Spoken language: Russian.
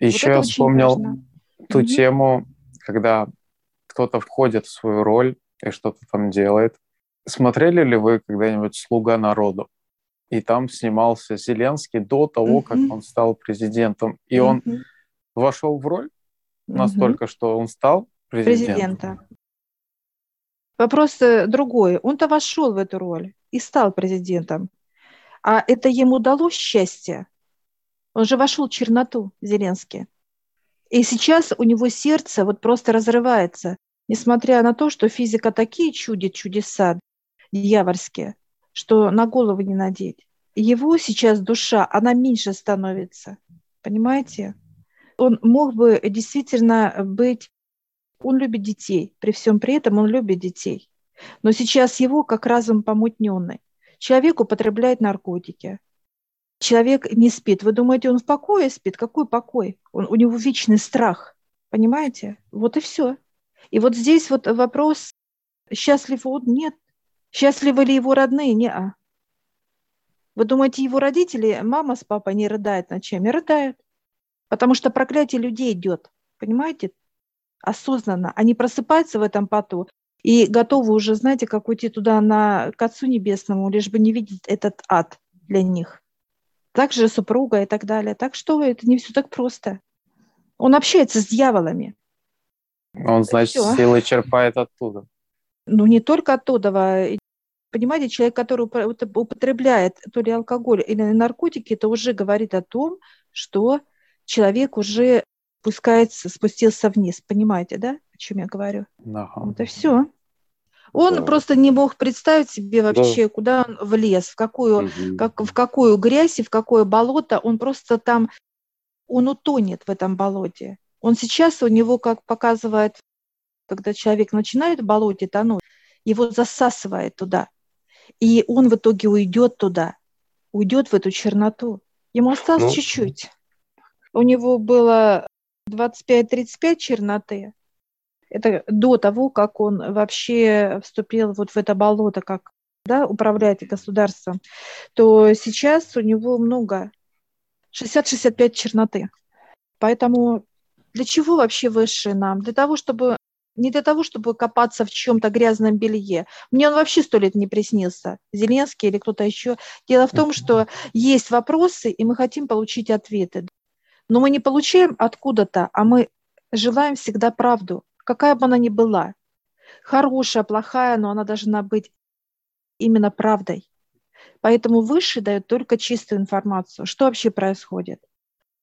Еще вот я вспомнил важно. ту mm-hmm. тему, когда кто-то входит в свою роль и что-то там делает. Смотрели ли вы когда-нибудь «Слуга народу»? И там снимался Зеленский до того, mm-hmm. как он стал президентом. И mm-hmm. он вошел в роль настолько, mm-hmm. что он стал президентом. Президента. Вопрос э, другой. Он-то вошел в эту роль и стал президентом. А это ему дало счастье? Он же вошел в черноту, Зеленский. И сейчас у него сердце вот просто разрывается, несмотря на то, что физика такие чудит чудеса дьявольские, что на голову не надеть. Его сейчас душа, она меньше становится. Понимаете? Он мог бы действительно быть... Он любит детей. При всем при этом он любит детей. Но сейчас его как разум помутненный. Человек употребляет наркотики. Человек не спит. Вы думаете, он в покое спит? Какой покой? Он, у него вечный страх. Понимаете? Вот и все. И вот здесь вот вопрос, счастлив он? Нет. Счастливы ли его родные? Не -а. Вы думаете, его родители, мама с папой не рыдают ночами? Рыдают. Потому что проклятие людей идет. Понимаете? Осознанно. Они просыпаются в этом поту и готовы уже, знаете, как уйти туда на, к Отцу Небесному, лишь бы не видеть этот ад для них. Также супруга и так далее. Так что это не все так просто. Он общается с дьяволами. Он, значит, все. силы черпает оттуда. Ну, не только оттуда. Понимаете, человек, который употребляет то ли алкоголь или наркотики, это уже говорит о том, что человек уже спускается, спустился вниз. Понимаете, да, о чем я говорю? Ага. Вот и все. Он да. просто не мог представить себе вообще, да. куда он влез, в какую, угу. как, в какую грязь и в какое болото. Он просто там, он утонет в этом болоте. Он сейчас у него, как показывает, когда человек начинает в болоте тонуть, его засасывает туда. И он в итоге уйдет туда, уйдет в эту черноту. Ему осталось ну, чуть-чуть. У него было 25-35 черноты. Это до того, как он вообще вступил вот в это болото, как да, управлять государством, то сейчас у него много, 60-65 черноты. Поэтому для чего вообще высшие нам? Для того, чтобы не для того, чтобы копаться в чем-то грязном белье. Мне он вообще сто лет не приснился, Зеленский или кто-то еще. Дело в том, что есть вопросы, и мы хотим получить ответы. Но мы не получаем откуда-то, а мы желаем всегда правду, какая бы она ни была. Хорошая, плохая, но она должна быть именно правдой. Поэтому Высший дает только чистую информацию, что вообще происходит.